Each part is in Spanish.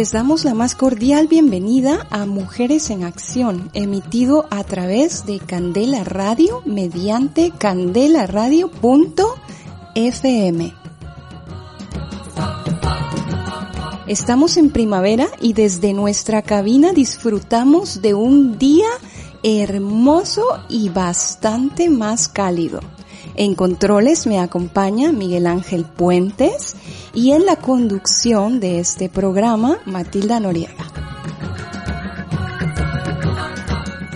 Les damos la más cordial bienvenida a Mujeres en Acción, emitido a través de Candela Radio mediante candelaradio.fm. Estamos en primavera y desde nuestra cabina disfrutamos de un día hermoso y bastante más cálido. En controles me acompaña Miguel Ángel Puentes y en la conducción de este programa Matilda Noriega.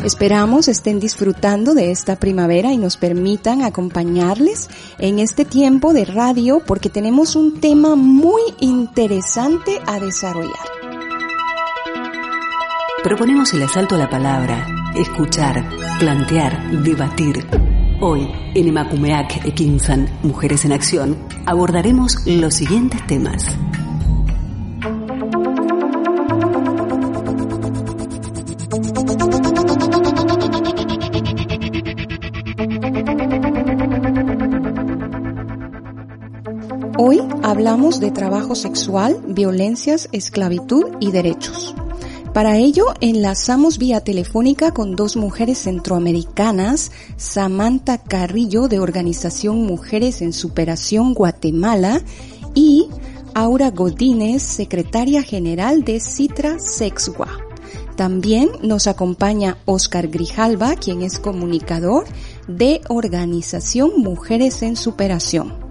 Esperamos estén disfrutando de esta primavera y nos permitan acompañarles en este tiempo de radio porque tenemos un tema muy interesante a desarrollar. Proponemos el asalto a la palabra, escuchar, plantear, debatir Hoy, en Emakumeak Ekinsan, Mujeres en Acción, abordaremos los siguientes temas. Hoy hablamos de trabajo sexual, violencias, esclavitud y derechos. Para ello, enlazamos vía telefónica con dos mujeres centroamericanas, Samantha Carrillo de Organización Mujeres en Superación Guatemala y Aura Godínez, secretaria general de Citra Sexua. También nos acompaña Oscar Grijalva, quien es comunicador de Organización Mujeres en Superación.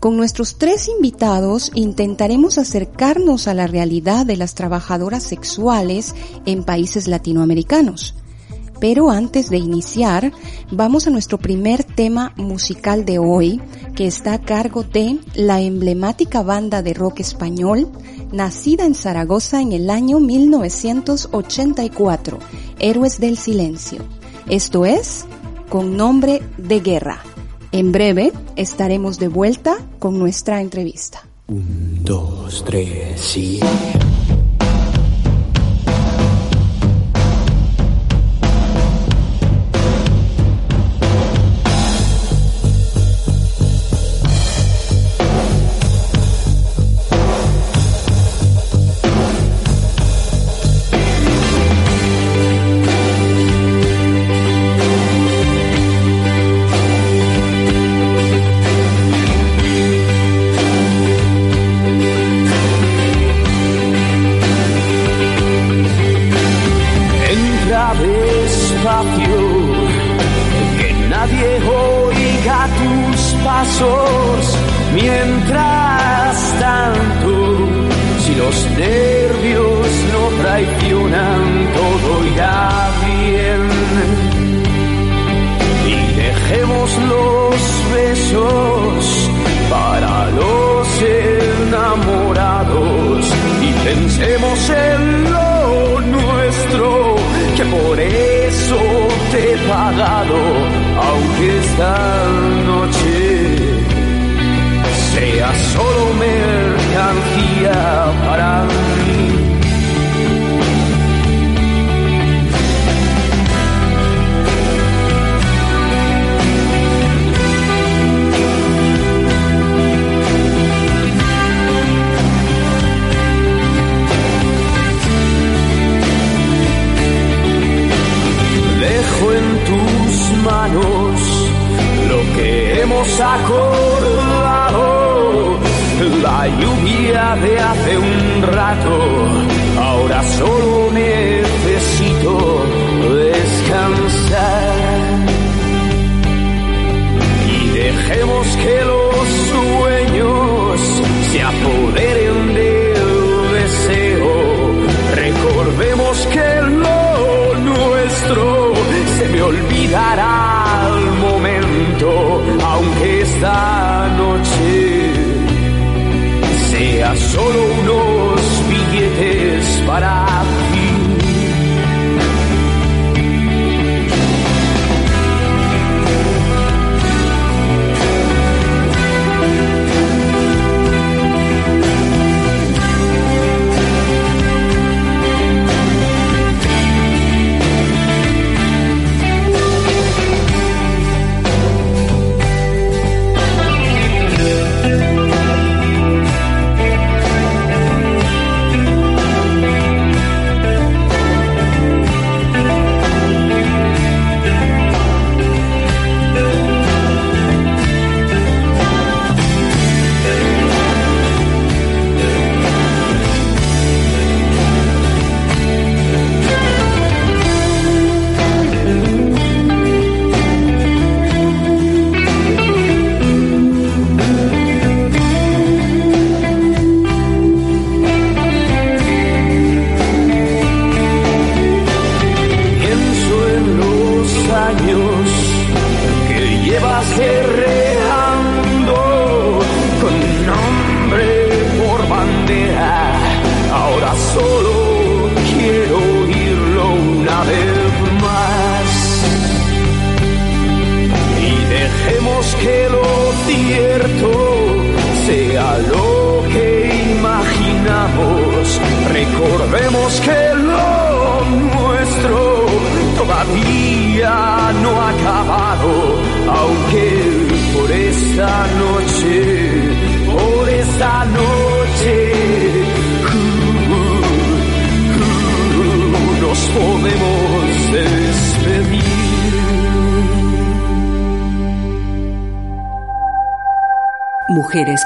Con nuestros tres invitados intentaremos acercarnos a la realidad de las trabajadoras sexuales en países latinoamericanos. Pero antes de iniciar, vamos a nuestro primer tema musical de hoy, que está a cargo de la emblemática banda de rock español, nacida en Zaragoza en el año 1984, Héroes del Silencio. Esto es, con nombre de guerra. En breve estaremos de vuelta con nuestra entrevista. Un, dos, tres, sí. que los sueños se apoderen del deseo. Recordemos que lo nuestro se me olvidará al momento, aunque esta noche sea solo unos billetes para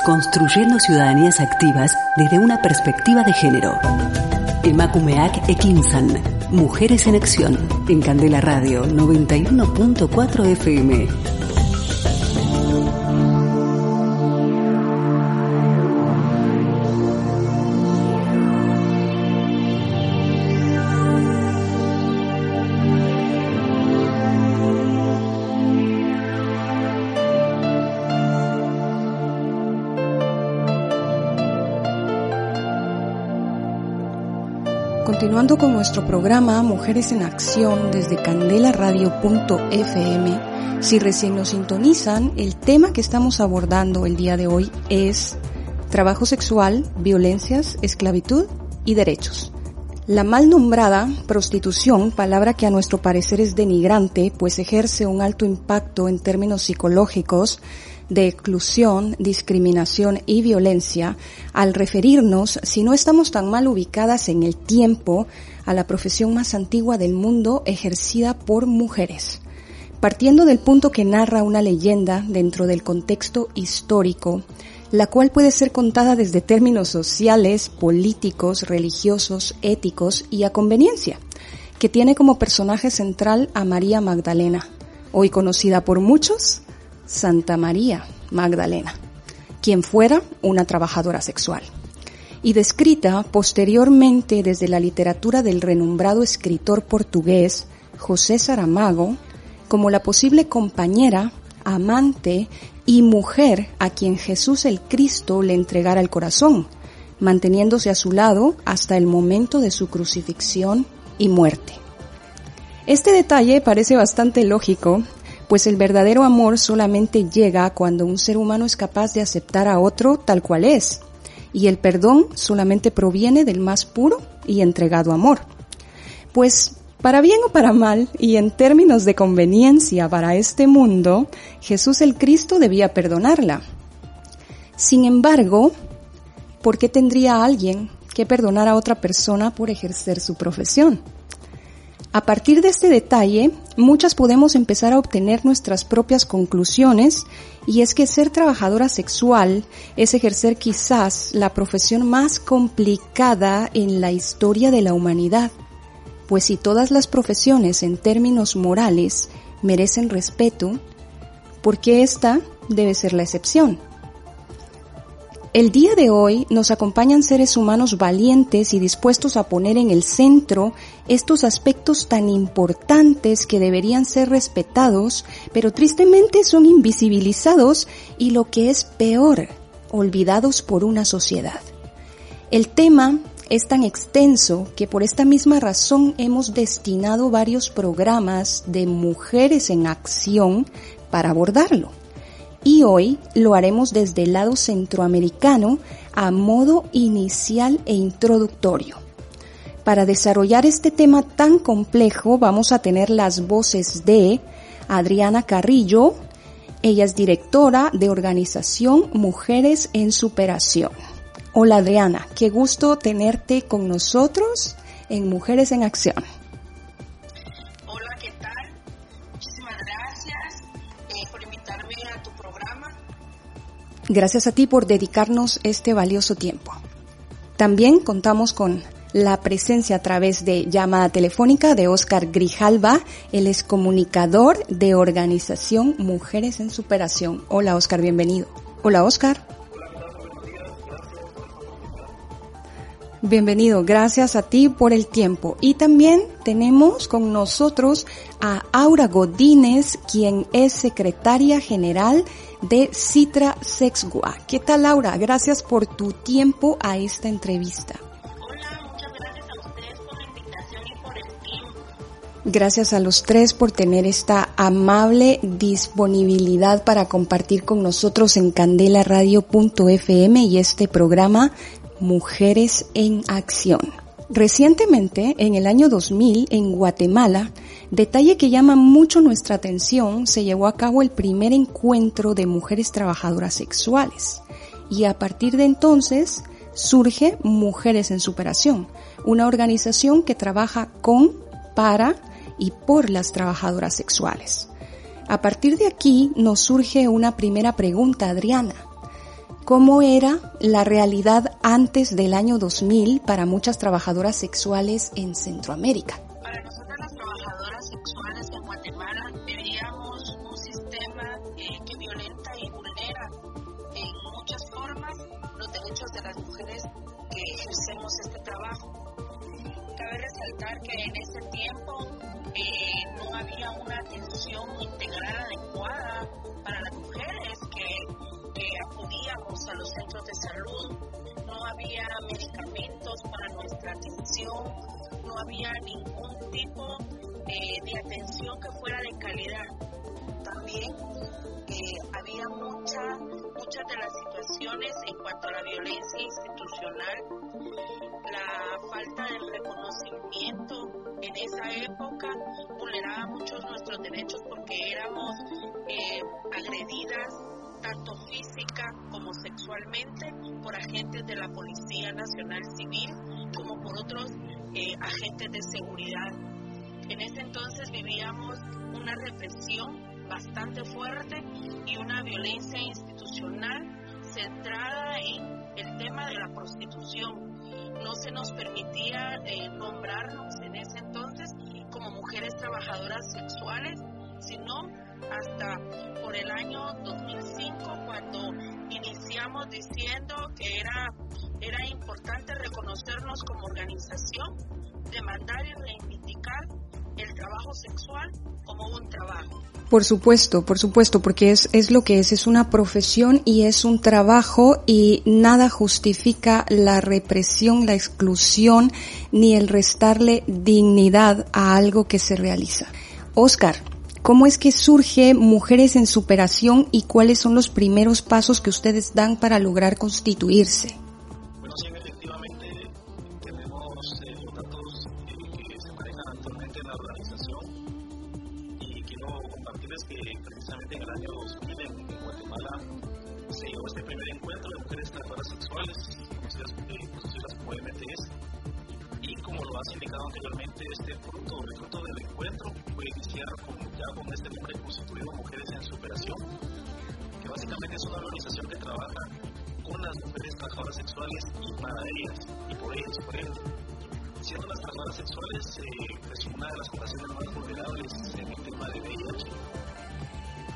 construyendo ciudadanías activas desde una perspectiva de género. Emakumeak Ekinsan, Mujeres en Acción, en Candela Radio 91.4 FM. Con nuestro programa Mujeres en Acción desde candelaradio.fm, si recién nos sintonizan, el tema que estamos abordando el día de hoy es trabajo sexual, violencias, esclavitud y derechos. La mal nombrada prostitución, palabra que a nuestro parecer es denigrante, pues ejerce un alto impacto en términos psicológicos, de exclusión, discriminación y violencia al referirnos, si no estamos tan mal ubicadas en el tiempo, a la profesión más antigua del mundo ejercida por mujeres. Partiendo del punto que narra una leyenda dentro del contexto histórico, la cual puede ser contada desde términos sociales, políticos, religiosos, éticos y a conveniencia, que tiene como personaje central a María Magdalena, hoy conocida por muchos Santa María Magdalena, quien fuera una trabajadora sexual, y descrita posteriormente desde la literatura del renombrado escritor portugués José Saramago como la posible compañera, amante y mujer a quien Jesús el Cristo le entregara el corazón, manteniéndose a su lado hasta el momento de su crucifixión y muerte. Este detalle parece bastante lógico pues el verdadero amor solamente llega cuando un ser humano es capaz de aceptar a otro tal cual es, y el perdón solamente proviene del más puro y entregado amor. Pues para bien o para mal, y en términos de conveniencia para este mundo, Jesús el Cristo debía perdonarla. Sin embargo, ¿por qué tendría alguien que perdonar a otra persona por ejercer su profesión? A partir de este detalle, muchas podemos empezar a obtener nuestras propias conclusiones y es que ser trabajadora sexual es ejercer quizás la profesión más complicada en la historia de la humanidad, pues si todas las profesiones en términos morales merecen respeto, ¿por qué esta debe ser la excepción? El día de hoy nos acompañan seres humanos valientes y dispuestos a poner en el centro estos aspectos tan importantes que deberían ser respetados, pero tristemente son invisibilizados y lo que es peor, olvidados por una sociedad. El tema es tan extenso que por esta misma razón hemos destinado varios programas de mujeres en acción para abordarlo. Y hoy lo haremos desde el lado centroamericano a modo inicial e introductorio. Para desarrollar este tema tan complejo vamos a tener las voces de Adriana Carrillo, ella es directora de organización Mujeres en Superación. Hola Adriana, qué gusto tenerte con nosotros en Mujeres en Acción. Hola, ¿qué tal? Muchísimas gracias eh, por invitarme a tu programa. Gracias a ti por dedicarnos este valioso tiempo. También contamos con la presencia a través de llamada telefónica de Oscar Grijalva, él es comunicador de organización Mujeres en Superación. Hola Oscar, bienvenido. Hola Oscar. Bienvenido, gracias a ti por el tiempo. Y también tenemos con nosotros a Aura Godínez, quien es secretaria general de Citra Sexgua. ¿Qué tal Laura? Gracias por tu tiempo a esta entrevista. Gracias a los tres por tener esta amable disponibilidad para compartir con nosotros en candelaradio.fm y este programa Mujeres en Acción. Recientemente, en el año 2000, en Guatemala, detalle que llama mucho nuestra atención, se llevó a cabo el primer encuentro de mujeres trabajadoras sexuales. Y a partir de entonces surge Mujeres en Superación, una organización que trabaja con, para y por las trabajadoras sexuales. A partir de aquí nos surge una primera pregunta, Adriana cómo era la realidad antes del año 2000 para muchas trabajadoras sexuales en Centroamérica. Tipo eh, de atención que fuera de calidad. También eh, había mucha, muchas de las situaciones en cuanto a la violencia institucional, la falta de reconocimiento en esa época vulneraba muchos nuestros derechos porque éramos eh, agredidas tanto física como sexualmente por agentes de la Policía Nacional Civil como por otros agentes de seguridad. En ese entonces vivíamos una represión bastante fuerte y una violencia institucional centrada en el tema de la prostitución. No se nos permitía eh, nombrarnos en ese entonces como mujeres trabajadoras sexuales, sino hasta por el año 2005 cuando iniciamos diciendo que era, era importante reconocernos como organización, demandar y reivindicar el trabajo sexual como un trabajo. Por supuesto, por supuesto, porque es, es lo que es, es una profesión y es un trabajo y nada justifica la represión, la exclusión, ni el restarle dignidad a algo que se realiza. Oscar, ¿cómo es que surge Mujeres en Superación y cuáles son los primeros pasos que ustedes dan para lograr constituirse? Sexuales eh, pues una de las poblaciones más vulnerables en el tema de VIH,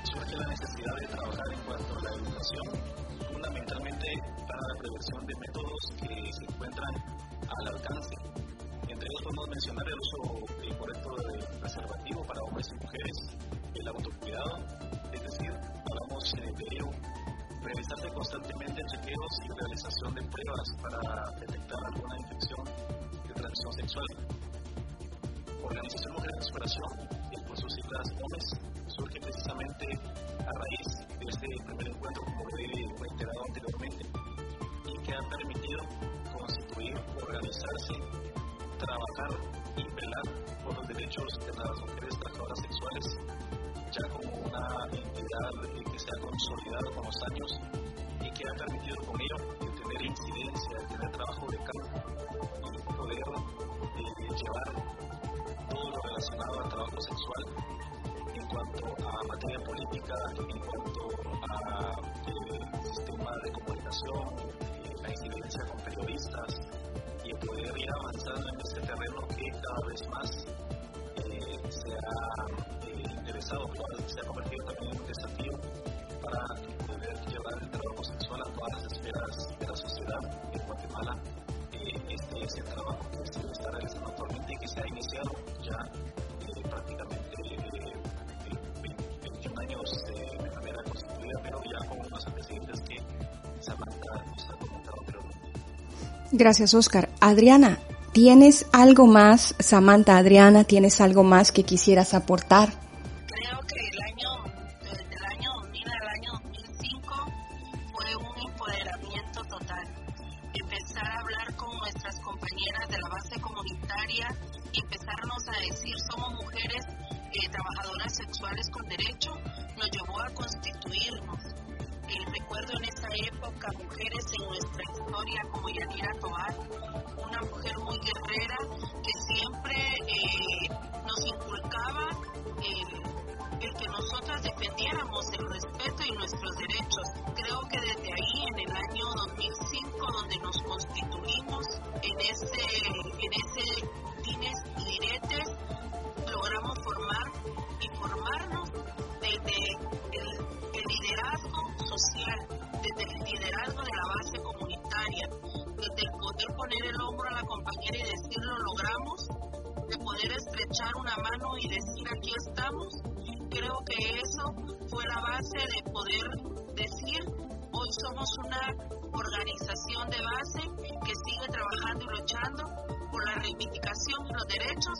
surge la necesidad de trabajar en cuanto a la educación, fundamentalmente para la prevención de métodos que se encuentran al alcance. Entre ellos podemos mencionar el uso eh, correcto del preservativo para hombres y mujeres, el autocuidado, es decir, hablamos eh, de ello realizarse constantemente chequeos y realización de pruebas para detectar alguna infección de transmisión sexual. Organización Mujer en Superación, por sus siglas OMES, surge precisamente a raíz de este primer encuentro, como lo he reiterado anteriormente, y que ha permitido constituir, organizarse, trabajar y velar por los derechos de las mujeres trabajadoras sexuales, ya como una entidad que se ha consolidado con los años y que ha permitido con ello tener incidencia, tener trabajo de campo en cuanto a eh, sistema de comunicación, eh, la incidencia con periodistas y poder ir avanzando en este terreno que cada vez más se ha interesado, se ha convertido también en un desafío para poder llevar el trabajo sexual a todas las esferas de la sociedad Gracias, Oscar. Adriana, ¿Tienes algo más, Samantha Adriana, tienes algo más que quisieras aportar? Creo que el año, desde el año 2000 al año 2005 fue un empoderamiento total. Empezar a hablar con nuestras compañeras de la base comunitaria empezarnos a decir somos mujeres eh, trabajadoras sexuales con derecho, nos llevó a constituirnos. Eh, recuerdo en esa época mujeres en nuestra historia como Yanira Tobar, una mujer muy guerrera que siempre eh, nos inculcaba el, que nosotras defendiéramos el respeto y nuestros derechos. Creo que desde ahí, en el año 2005, donde nos constituimos en ese, en ese y decir aquí estamos, creo que eso fue la base de poder decir hoy somos una organización de base que sigue trabajando y luchando por la reivindicación y los derechos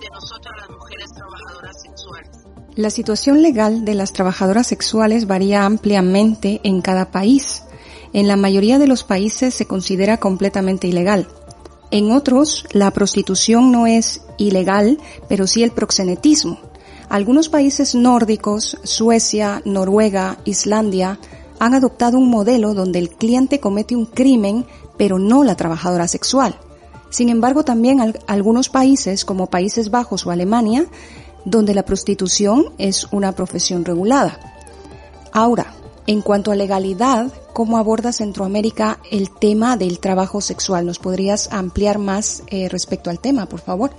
de nosotras las mujeres trabajadoras sexuales. La situación legal de las trabajadoras sexuales varía ampliamente en cada país. En la mayoría de los países se considera completamente ilegal. En otros, la prostitución no es ilegal, pero sí el proxenetismo. Algunos países nórdicos, Suecia, Noruega, Islandia, han adoptado un modelo donde el cliente comete un crimen, pero no la trabajadora sexual. Sin embargo, también algunos países, como Países Bajos o Alemania, donde la prostitución es una profesión regulada. Ahora, en cuanto a legalidad, ¿cómo aborda Centroamérica el tema del trabajo sexual? ¿Nos podrías ampliar más eh, respecto al tema, por favor?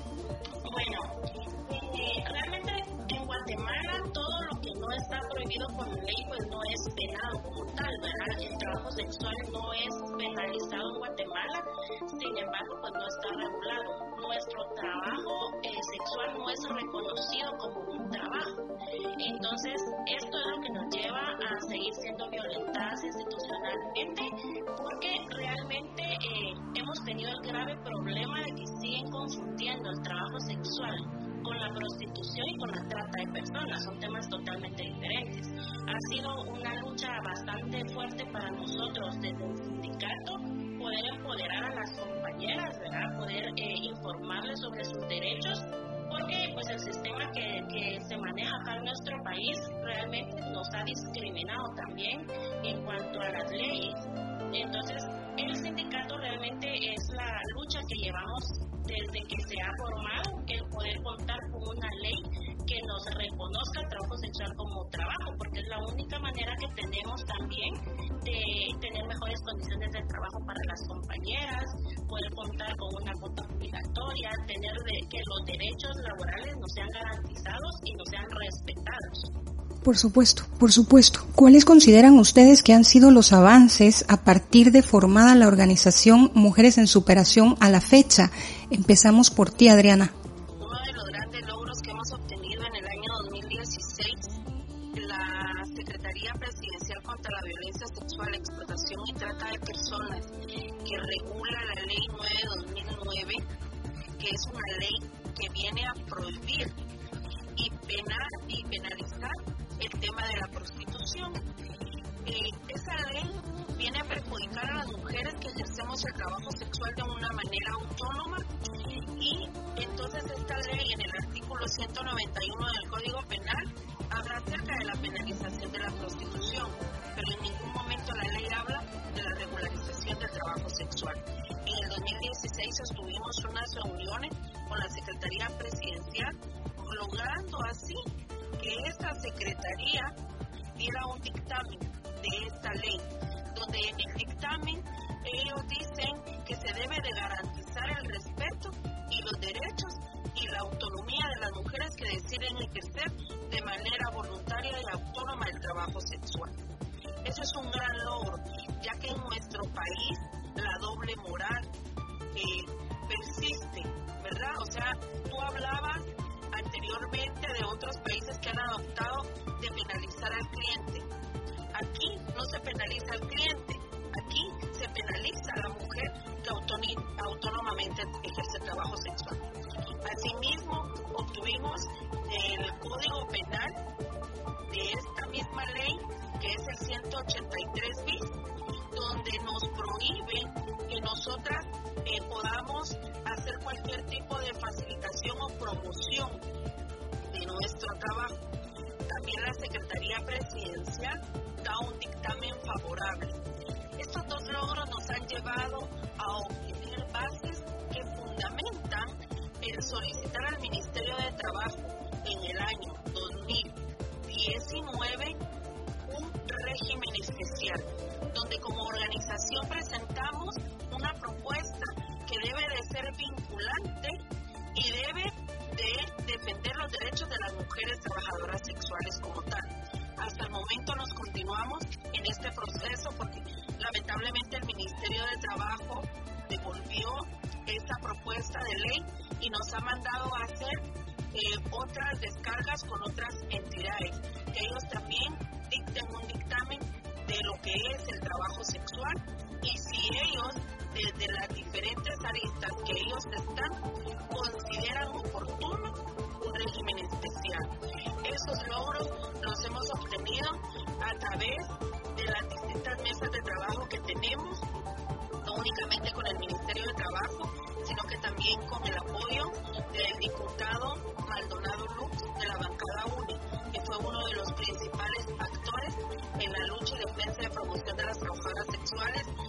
Supuesto, por supuesto. ¿Cuáles consideran ustedes que han sido los avances a partir de formada la organización Mujeres en Superación a la fecha? Empezamos por ti, Adriana. Uno de los grandes logros que hemos obtenido en el año 2016, la Secretaría Presidencial contra la Violencia Sexual explotación y trata de personas que regula la ley 9-2009, que es una ley que viene a prohibir y penar y penalizar el tema de la prostitución. Eh, esa ley viene a perjudicar a las mujeres que ejercemos el trabajo sexual de una manera autónoma y entonces esta ley en el artículo 191 del Código Penal habla acerca de la penalización de la prostitución, pero en ningún momento la ley habla de la regularización del trabajo sexual. En el 2016 sostuvimos unas reuniones con la Secretaría Presidencial, logrando así que esta Secretaría diera un dictamen de esta ley, donde en el dictamen ellos dicen que se debe de garantizar el respeto y los derechos y la autonomía de las mujeres que deciden ejercer de manera voluntaria y autónoma el trabajo sexual. Eso es un gran logro, ya que en nuestro país la doble moral eh, persiste, ¿verdad? O sea, tú hablabas anteriormente de otros países que han adoptado de penalizar al cliente. Aquí no se penaliza al cliente, aquí se penaliza a la mujer que autónomamente ejerce trabajo sexual. Asimismo, obtuvimos el Código Penal de esta misma ley, que es el 183 bis, donde nos prohíbe que nosotras eh, podamos hacer cualquier tipo de facilitación o promoción de nuestro trabajo. También la Secretaría Presidencial da un dictamen favorable. Estos dos logros nos han llevado a obtener bases que fundamentan el solicitar al Ministerio de Trabajo en el año 2019 un régimen especial, donde como organización presentamos una propuesta y debe de defender los derechos de las mujeres trabajadoras sexuales como tal. Hasta el momento nos continuamos en este proceso porque lamentablemente el Ministerio de Trabajo devolvió esta propuesta de ley y nos ha mandado a hacer eh, otras descargas con otras entidades, que ellos también dicten un dictamen de lo que es el trabajo sexual y si ellos, desde las diferentes aristas que ellos están, consideran oportuno un régimen especial. Esos logros los hemos obtenido a través de las distintas mesas de trabajo que tenemos, no únicamente con el Ministerio de Trabajo, sino que también con el apoyo del diputado Maldonado Lux de la bancada UNI, que fue uno de los principales actores en la lucha y defensa de promoción de las trabajadoras sexuales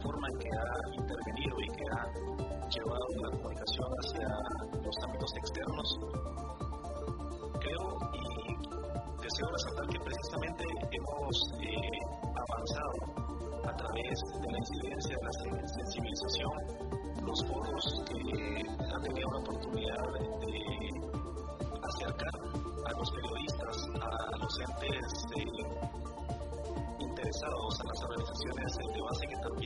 forma que ha intervenido y que ha llevado la comunicación hacia los ámbitos externos, creo y deseo resaltar que precisamente hemos eh, avanzado a través de la incidencia de la sensibilización, los foros que han tenido la oportunidad de, acercar a los periodistas, a los entes eh, interesados, a las organizaciones de base que también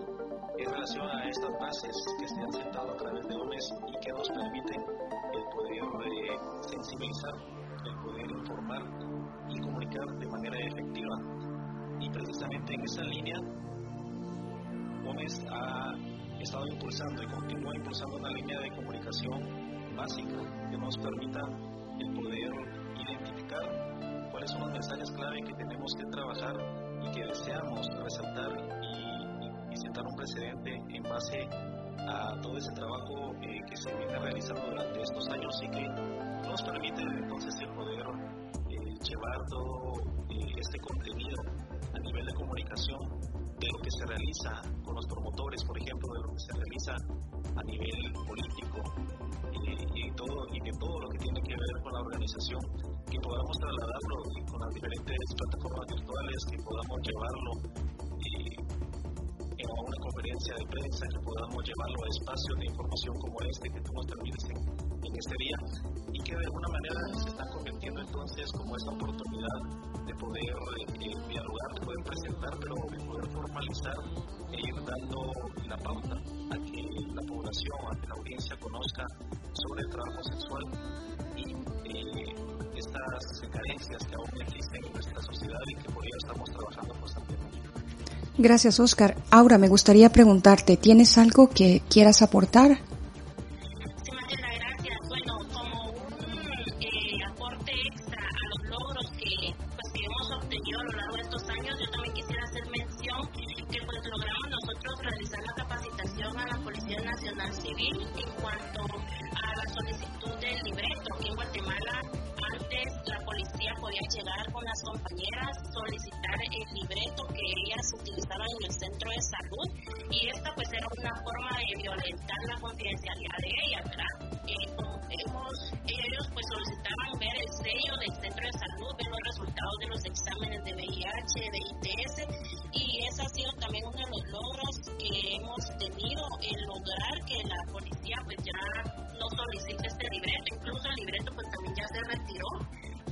poder informar y comunicar de manera efectiva. Y precisamente en esa línea, Gómez ha estado impulsando y continúa impulsando una línea de comunicación básica que nos permita el poder identificar cuáles son los mensajes clave que tenemos que trabajar y que deseamos resaltar y, sentar un precedente en base a todo ese trabajo eh, que se viene realizando durante estos años y que nos permite entonces el poder eh, llevar todo eh, este contenido a nivel de comunicación de lo que se realiza con los promotores, por ejemplo, de lo que se realiza a nivel político y, todo, y de todo lo que tiene que ver con la organización, que podamos trasladarlo con las diferentes plataformas virtuales, que podamos llevarlo a una conferencia de prensa, que podamos llevarlo a espacios de información como este que tú nos permites en, este día y que de alguna manera se están convirtiendo entonces como esta oportunidad de poder eh, dialogar, de poder presentar, pero de poder formalizar e ir dando la pauta a que la población, a que la audiencia conozca sobre el trabajo sexual y eh, estas carencias que aún existen en nuestra sociedad y que por ello estamos trabajando constantemente. Gracias, Oscar. Aura, me gustaría preguntarte, ¿tienes algo que quieras aportar?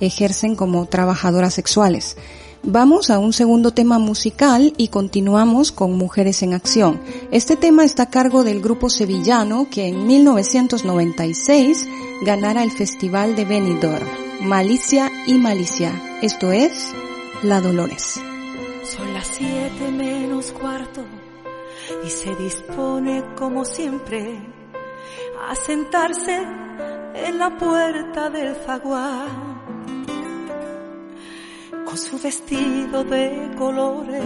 ejercen como trabajadoras sexuales. Vamos a un segundo tema musical y continuamos con Mujeres en Acción. Este tema está a cargo del grupo sevillano que en 1996 ganara el Festival de Benidorm. Malicia y Malicia. Esto es La Dolores. Son las siete menos cuarto y se dispone como siempre a sentarse en la puerta del zaguán su vestido de colores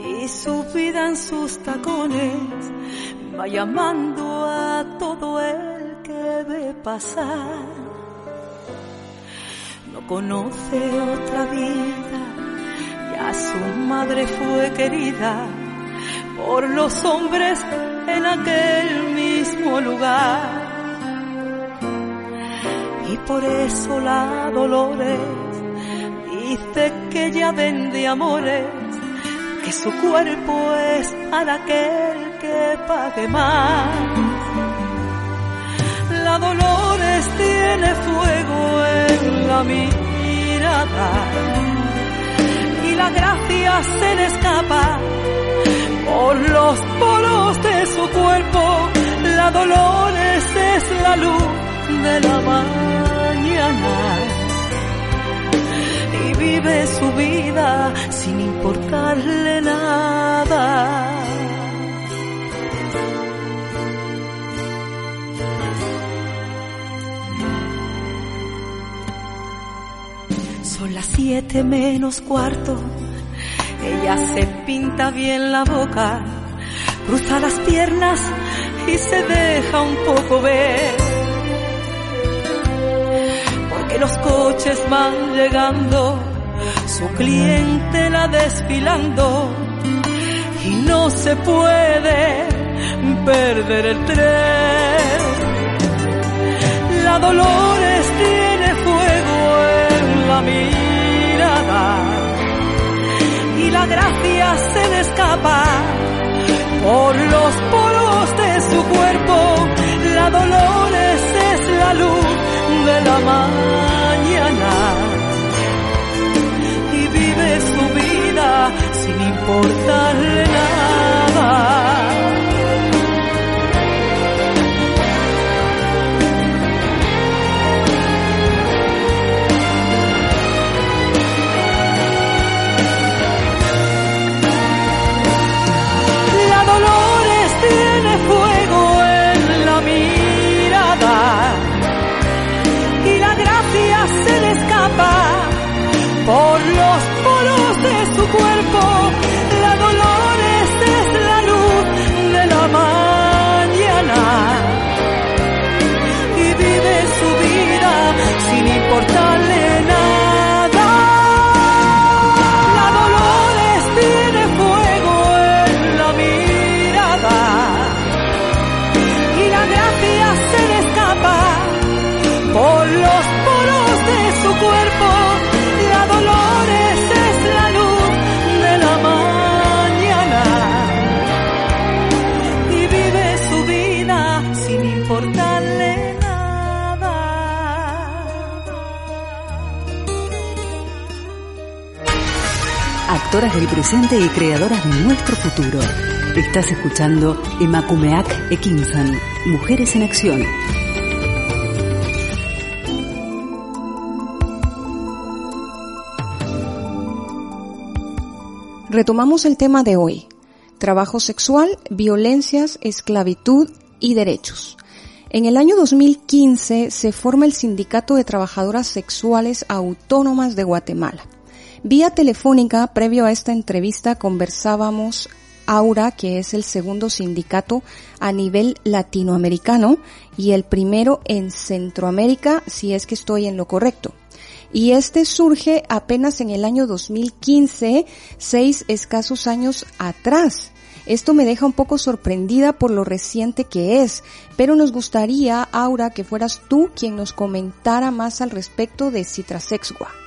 y su vida en sus tacones va llamando a todo el que ve pasar conoce otra vida, ya su madre fue querida por los hombres en aquel mismo lugar. Y por eso la Dolores dice que ya vende amores, que su cuerpo es para aquel que pague más. La Dolores tiene fuego en la mirada y la gracia se le escapa por los poros de su cuerpo. La Dolores es la luz de la mañana vive su vida sin importarle nada. Son las siete menos cuarto. Ella se pinta bien la boca, cruza las piernas y se deja un poco ver. Porque los coches van llegando, su cliente la desfilando y no se puede perder el tren. La Dolores tiene fuego la mirada y la gracia se le escapa por los poros de su cuerpo. La Dolores es la luz de la mañana sin importarle nada. Del presente y creadoras de nuestro futuro. Estás escuchando Emakumeak Ekinsan, Mujeres en Acción. Retomamos el tema de hoy, trabajo sexual, violencias, esclavitud y derechos. En el año 2015 se forma el Sindicato de Trabajadoras Sexuales Autónomas de Guatemala. Vía telefónica, previo a esta entrevista, conversábamos Aura, que es el segundo sindicato a nivel latinoamericano y el primero en Centroamérica, si es que estoy en lo correcto y este surge apenas en el año 2015, seis escasos años atrás. Esto me deja un poco sorprendida por lo reciente que es, pero nos gustaría, Aura, que fueras tú quien nos comentara más al respecto de Citrasexua.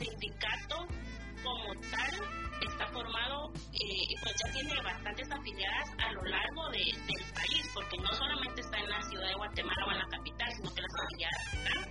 sindicato como tal está formado, eh, pues ya tiene bastantes afiliadas a lo largo de, del país, porque no solamente está en la ciudad de Guatemala o en la capital, sino que las afiliadas están,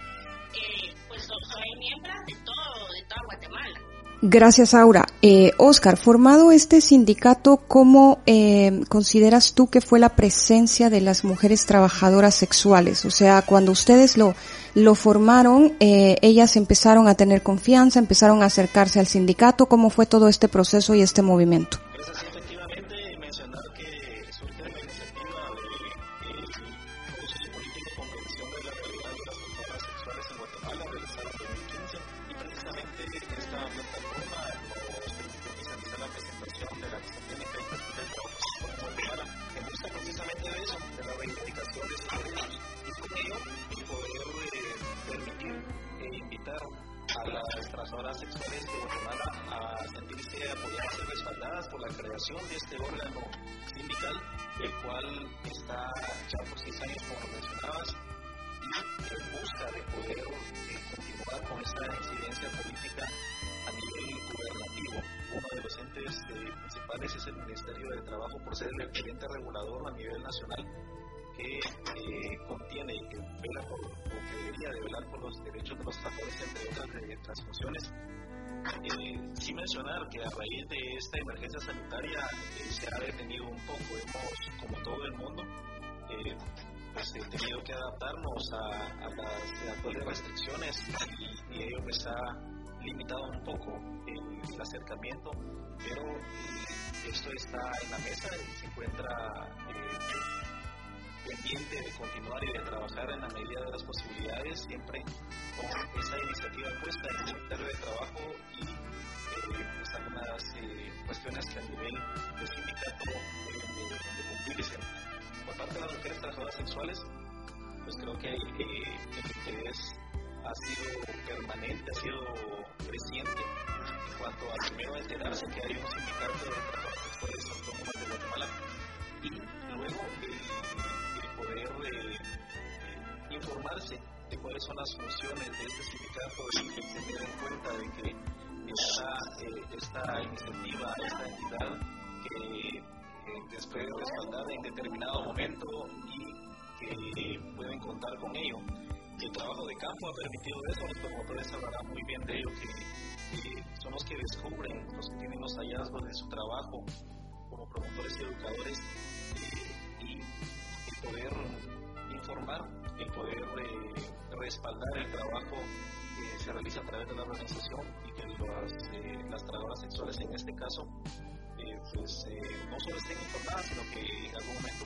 eh, pues son, son miembros de todo, de toda Guatemala. Gracias, Aura. Eh, Oscar, formado este sindicato, ¿cómo eh, consideras tú que fue la presencia de las mujeres trabajadoras sexuales? O sea, cuando ustedes lo, lo formaron, eh, ellas empezaron a tener confianza, empezaron a acercarse al sindicato. ¿Cómo fue todo este proceso y este movimiento? pues, de restricciones y, y, ello pues ha limitado un poco el, el acercamiento, pero esto está en la mesa y se encuentra eh, pendiente de continuar y de trabajar en la medida de las posibilidades, siempre con esa iniciativa puesta en el Ministerio de Trabajo y eh, pues, algunas eh, cuestiones que a nivel de sindicato deben de, de, cumplirse. Por parte de las mujeres trabajadoras sexuales, pues creo que el interés ha sido permanente, ha sido creciente en cuanto a primero enterarse que hay un sindicato de trabajadores autónomos de Guatemala. Y luego eh, el poder eh, eh, informarse de cuáles son las funciones de este sindicato y tener en cuenta de que esta, eh, esta iniciativa, esta entidad que después de respaldada en determinado momento y que pueden contar con ello. El trabajo de campo ha permitido eso, los promotores hablarán muy bien de ello, que son los que descubren, los que tienen los hallazgos de su trabajo como promotores y educadores y el poder informar, el poder eh, respaldar el trabajo que se realiza a través de la organización y que las, eh, las trabajadoras sexuales en este caso eh, pues no solo estén informadas sino que en algún momento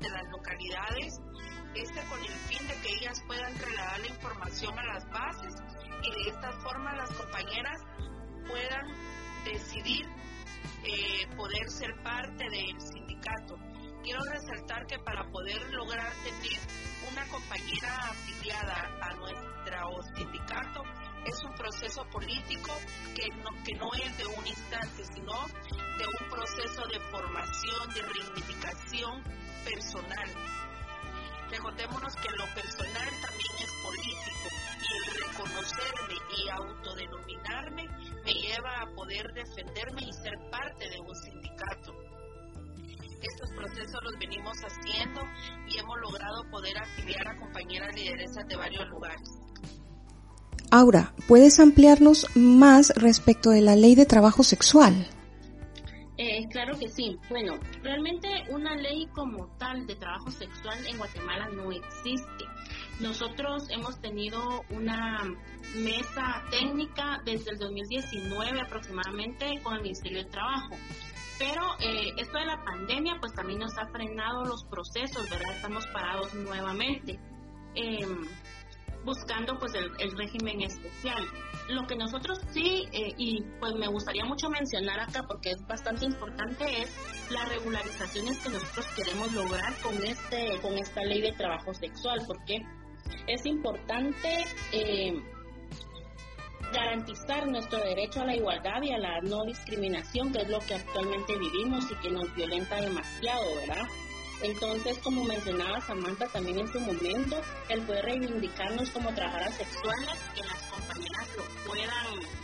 de las localidades, este con el fin de que ellas puedan trasladar la información a las bases y de esta forma las compañeras puedan decidir eh, poder ser parte del sindicato. Quiero resaltar que para poder lograr tener una compañera afiliada a nuestro sindicato es un proceso político que no, que no es de un instante, sino de un proceso de formación, de reivindicación personal. Recordémonos que lo personal también es político y el reconocerme y autodenominarme me lleva a poder defenderme y ser parte de un sindicato. Estos procesos los venimos haciendo y hemos logrado poder afiliar a compañeras lideresas de varios lugares. Aura, ¿puedes ampliarnos más respecto de la ley de trabajo sexual? Eh, claro que sí. Bueno, realmente una ley como tal de trabajo sexual en Guatemala no existe. Nosotros hemos tenido una mesa técnica desde el 2019 aproximadamente con el Ministerio del Trabajo. Pero eh, esto de la pandemia pues también nos ha frenado los procesos, ¿verdad? Estamos parados nuevamente. Em, buscando pues el, régimen especial. Lo que nosotros sí, eh, y pues me gustaría mucho mencionar acá porque es bastante importante, es las regularizaciones que nosotros queremos lograr con, este, con esta ley de trabajo sexual, porque es importante eh, garantizar nuestro derecho a la igualdad y a la no discriminación, que es lo que actualmente vivimos y que nos violenta demasiado, ¿verdad? Entonces, como mencionaba Samantha también en su momento, el poder reivindicarnos como trabajadoras sexuales, que las compañeras lo puedan, puedan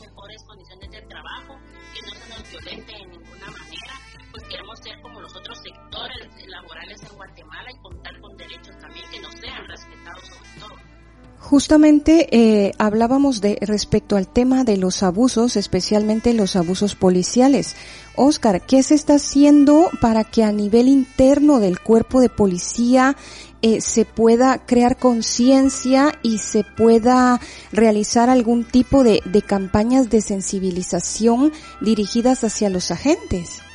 mejores condiciones de trabajo, que no se nos violente de ninguna manera pues queremos ser como los otros sectores laborales en Guatemala y contar con derechos también que nos sean respetados sobre todo. Justamente eh, hablábamos de respecto al tema de los abusos, especialmente los abusos policiales. Oscar, ¿qué se está haciendo para que a nivel interno del cuerpo de policía eh, se pueda crear conciencia y se pueda realizar algún tipo de campañas de sensibilización dirigidas hacia los agentes?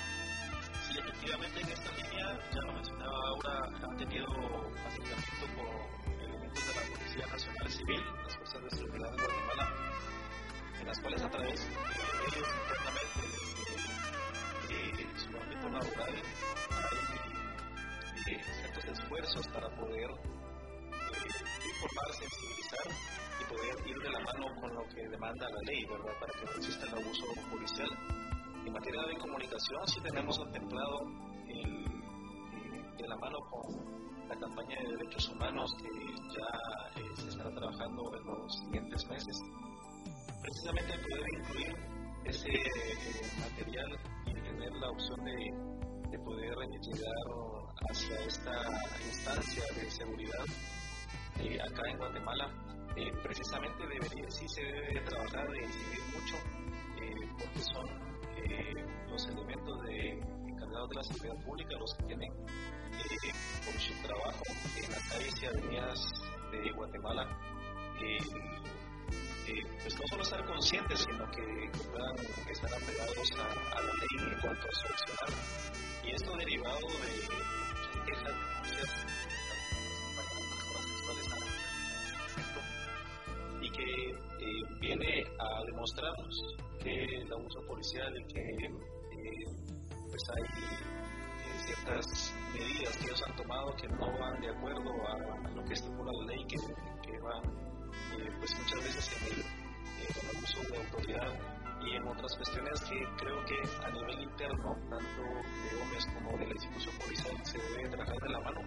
Otras cuestiones que creo que a nivel interno, tanto de hombres como de la institución policial, se debe trabajar de la mano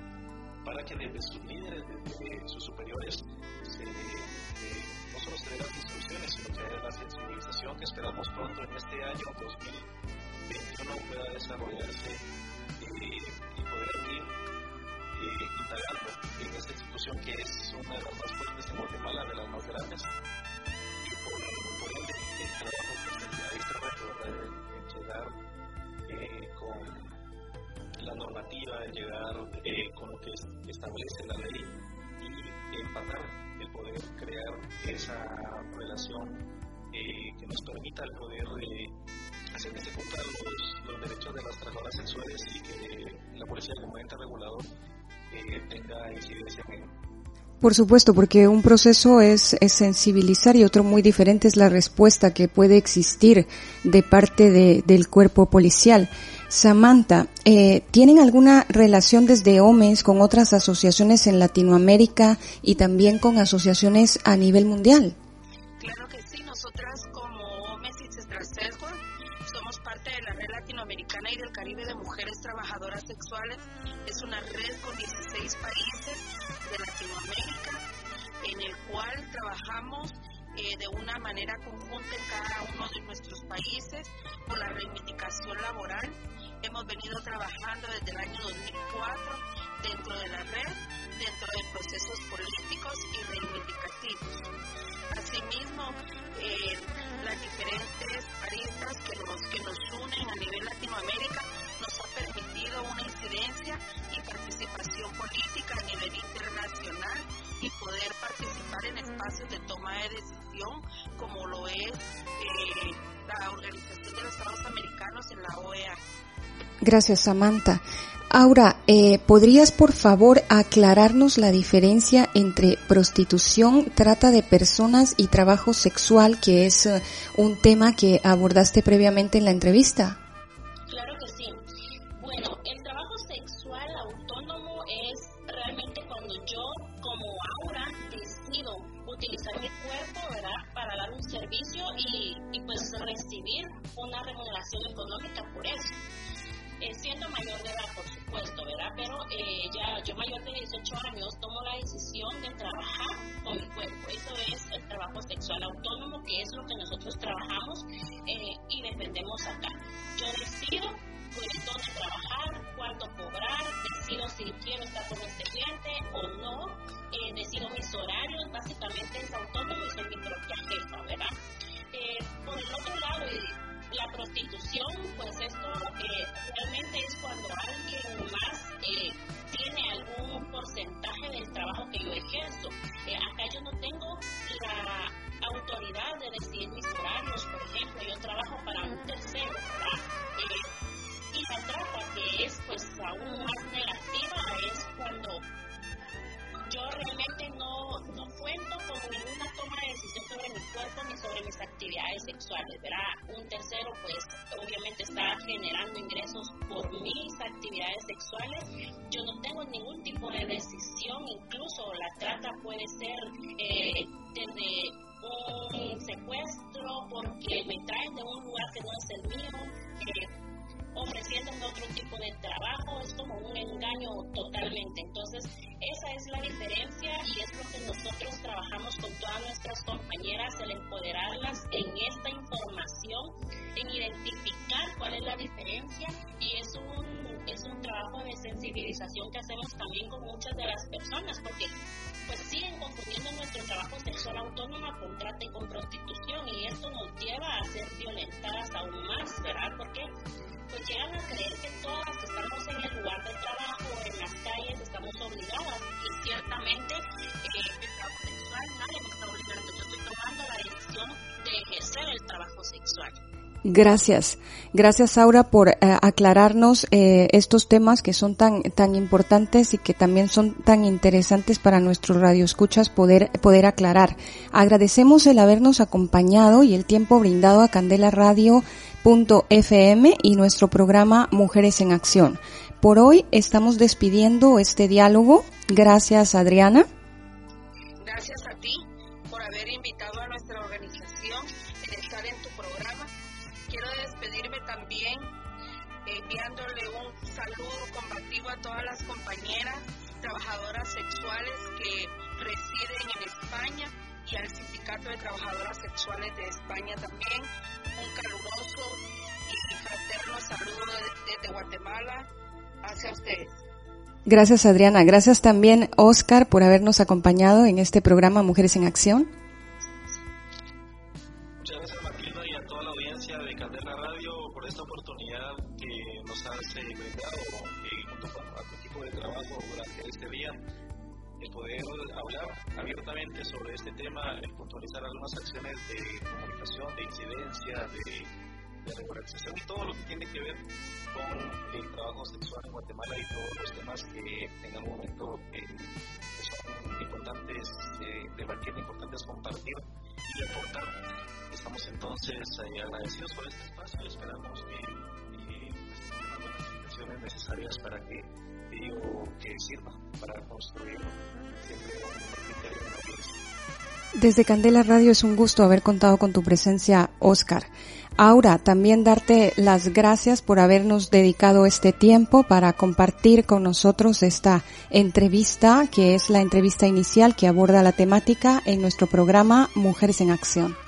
para que desde sus líderes, desde sus superiores, eh, no solo se den las instrucciones, sino que la sensibilización que esperamos pronto en este año 2021 pueda desarrollarse eh, y poder ir eh, indagando en esta institución que es una de las más fuertes en Guatemala, de las más grandes, y por, por ende en llegar eh, con la normativa, en llegar eh, con lo que establece la ley y empatar el poder crear esa relación eh, que nos permita el poder hacer se cumplan los, los, derechos de las trabajadoras sexuales y que la policía como ente regulador tenga incidencia Por supuesto, porque un proceso es, sensibilizar y otro muy diferente es la respuesta que puede existir de parte de, del cuerpo policial. Samantha, eh, ¿tienen alguna relación desde OMES con otras asociaciones en Latinoamérica y también con asociaciones a nivel mundial? Manera conjunta en cada uno de nuestros países por la reivindicación laboral. Hemos venido trabajando desde el año 2004 dentro de la red, dentro de procesos políticos Gracias, Samantha. Aura, eh, ¿podrías por favor aclararnos la diferencia entre prostitución, trata de personas y trabajo sexual, que es uh, un tema que abordaste previamente en la entrevista? Yo mayor de 18 años tomo la decisión de trabajar con mi cuerpo. Eso es el trabajo sexual autónomo, que es lo que nosotros trabajamos eh, y defendemos acá. Yo decido pues, dónde trabajar, cuánto cobrar, decido si quiero estar con este cliente o no, decido mis horarios, básicamente es autónomo y soy mi propia jefa, ¿verdad? por el otro lado, la prostitución, pues esto eh, realmente es cuando alguien más eh, porcentaje del trabajo que yo ejerzo. Eh, acá yo no tengo la autoridad de decidir mis horarios, por ejemplo, yo trabajo para un tercero, ¿verdad? y la trata, que es pues aún más negativa, es cuando yo realmente no, no cuento con ninguna toma de decisión sobre mi cuerpo ni sobre mis actividades sexuales, ¿verdad? Un tercero, pues, obviamente está generando ingresos por mis actividades sexuales. Yo no tengo ningún tipo de incluso la trata puede ser eh, desde un secuestro porque me traen de un lugar que no es el mío. Eh, ofreciéndome otro tipo de trabajo, es como un engaño totalmente. Entonces, esa es la diferencia y es lo que nosotros trabajamos con todas nuestras compañeras, el empoderarlas en esta información, en identificar cuál es la diferencia y es un, trabajo de sensibilización que hacemos también con muchas de las personas, porque pues siguen confundiendo nuestro trabajo sexual autónomo con trata y con prostitución y esto nos lleva a ser violentadas aún más, ¿verdad? Porque pues llegan a creer que todas que estamos en el lugar de trabajo, en las calles, estamos obligadas y ciertamente eh, el trabajo sexual nadie me está obligando, yo estoy tomando la decisión de ejercer el trabajo sexual. Gracias. Gracias, Aura, por eh, aclararnos eh, estos temas que son tan, tan importantes y que también son tan interesantes para nuestros radioescuchas poder, poder aclarar. Agradecemos el habernos acompañado y el tiempo brindado a Candela Radio.fm y nuestro programa Mujeres en Acción. Por hoy estamos despidiendo este diálogo. Gracias, Adriana. Enviándole un saludo combativo a todas las compañeras trabajadoras sexuales que residen en España y al Sindicato de Trabajadoras Sexuales de España también. Un caluroso y fraterno saludo desde Guatemala hacia ustedes. Gracias Adriana. Gracias también Oscar por habernos acompañado en este programa Mujeres en Acción. Este tema, el puntualizar algunas acciones de comunicación, de incidencia, de de regularización y todo lo que tiene que ver con el trabajo sexual en Guatemala y todos los temas que en algún momento eh, son importantes eh, debatir, importantes compartir y aportar. Estamos entonces eh, agradecidos por este espacio y esperamos que necesarias para que ello que sirva para construir siempre un de Desde Candela Radio es un gusto haber contado con tu presencia, Oscar. Aura, también darte las gracias por habernos dedicado este tiempo para compartir con nosotros esta entrevista, que es la entrevista inicial que aborda la temática en nuestro programa Mujeres en Acción.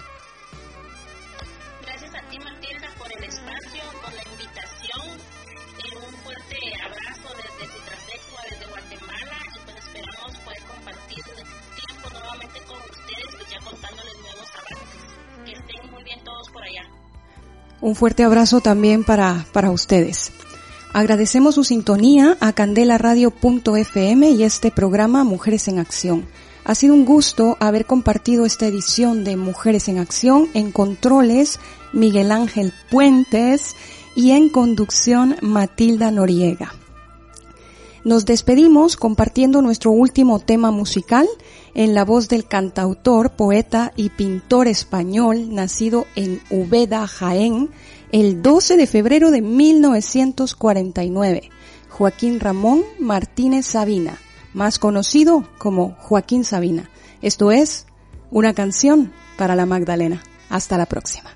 Un fuerte abrazo también para, para ustedes. Agradecemos su sintonía a candelaradio.fm y este programa Mujeres en Acción. Ha sido un gusto haber compartido esta edición de Mujeres en Acción en controles Miguel Ángel Puentes y en conducción Matilda Noriega. Nos despedimos compartiendo nuestro último tema musical en la voz del cantautor, poeta y pintor español nacido en Ubeda, Jaén, el 12 de febrero de 1949, Joaquín Ramón Martínez Sabina, más conocido como Joaquín Sabina. Esto es una canción para la Magdalena. Hasta la próxima.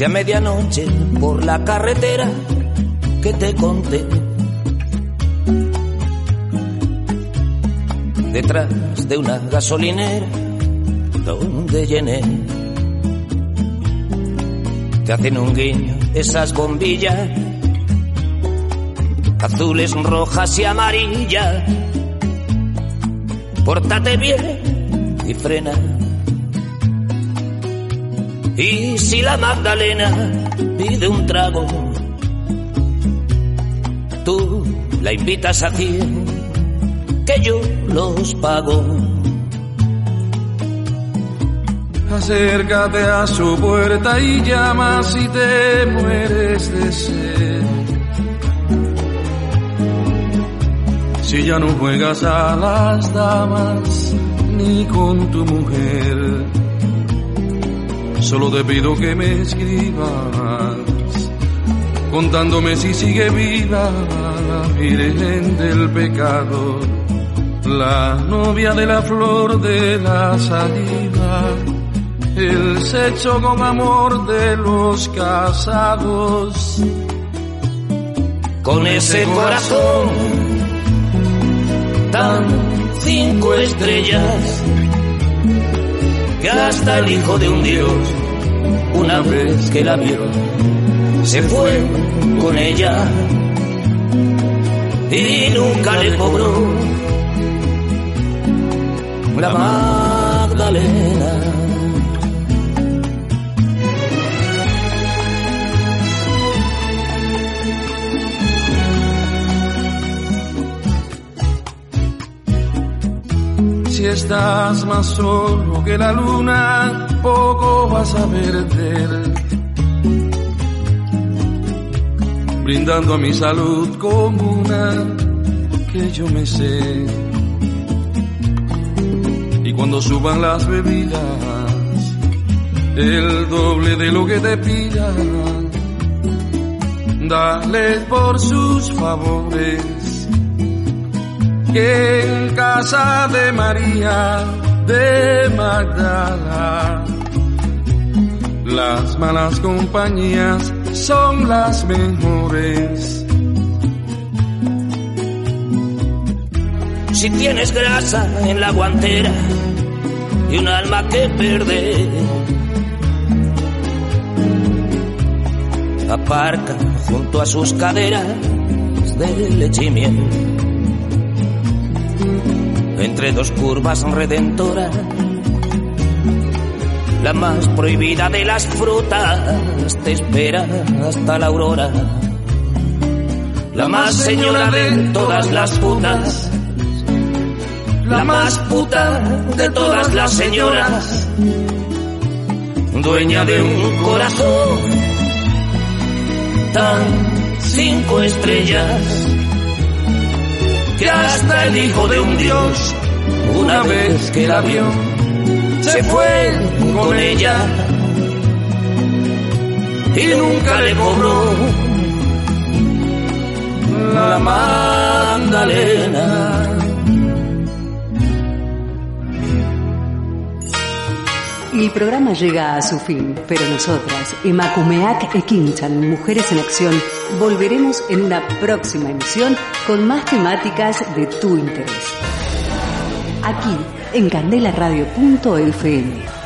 Si a medianoche por la carretera que te conté, detrás de una gasolinera donde llené, te hacen un guiño esas bombillas, azules, rojas y amarillas. Pórtate bien y frena. Y si la Magdalena pide un trago, tú la invitas a ti, que yo los pago. Acércate a su puerta y llama si te mueres de sed. Si ya no juegas a las damas ni con tu mujer, solo te pido que me escribas contándome si sigue viva la Virgen del pecado, la novia de la flor de la saliva el sexo con amor de los casados. Con ese corazón tan cinco estrellas que hasta el hijo de un dios, una vez que la vio, se fue con ella y nunca le cobró la Magdalena. Estás más solo que la luna, poco vas a perder. Brindando a mi salud como una que yo me sé. Y cuando suban las bebidas, el doble de lo que te pidan, dale por sus favores que en casa de María de Magdala las malas compañías son las mejores. Si tienes grasa en la guantera y un alma que perder, aparca junto a sus caderas de miel entre dos curvas redentoras, la más prohibida de las frutas te espera hasta la aurora. La más señora de todas las putas, la más puta de todas las señoras, dueña de un corazón tan cinco estrellas que hasta el hijo de un dios, una vez que la vio, se fue con ella y nunca le cobró la Magdalena. El programa llega a su fin, pero nosotras, Emakumeak e Kinchan, Mujeres en Acción, volveremos en una próxima emisión con más temáticas de tu interés. Aquí, en candelaradio.fm.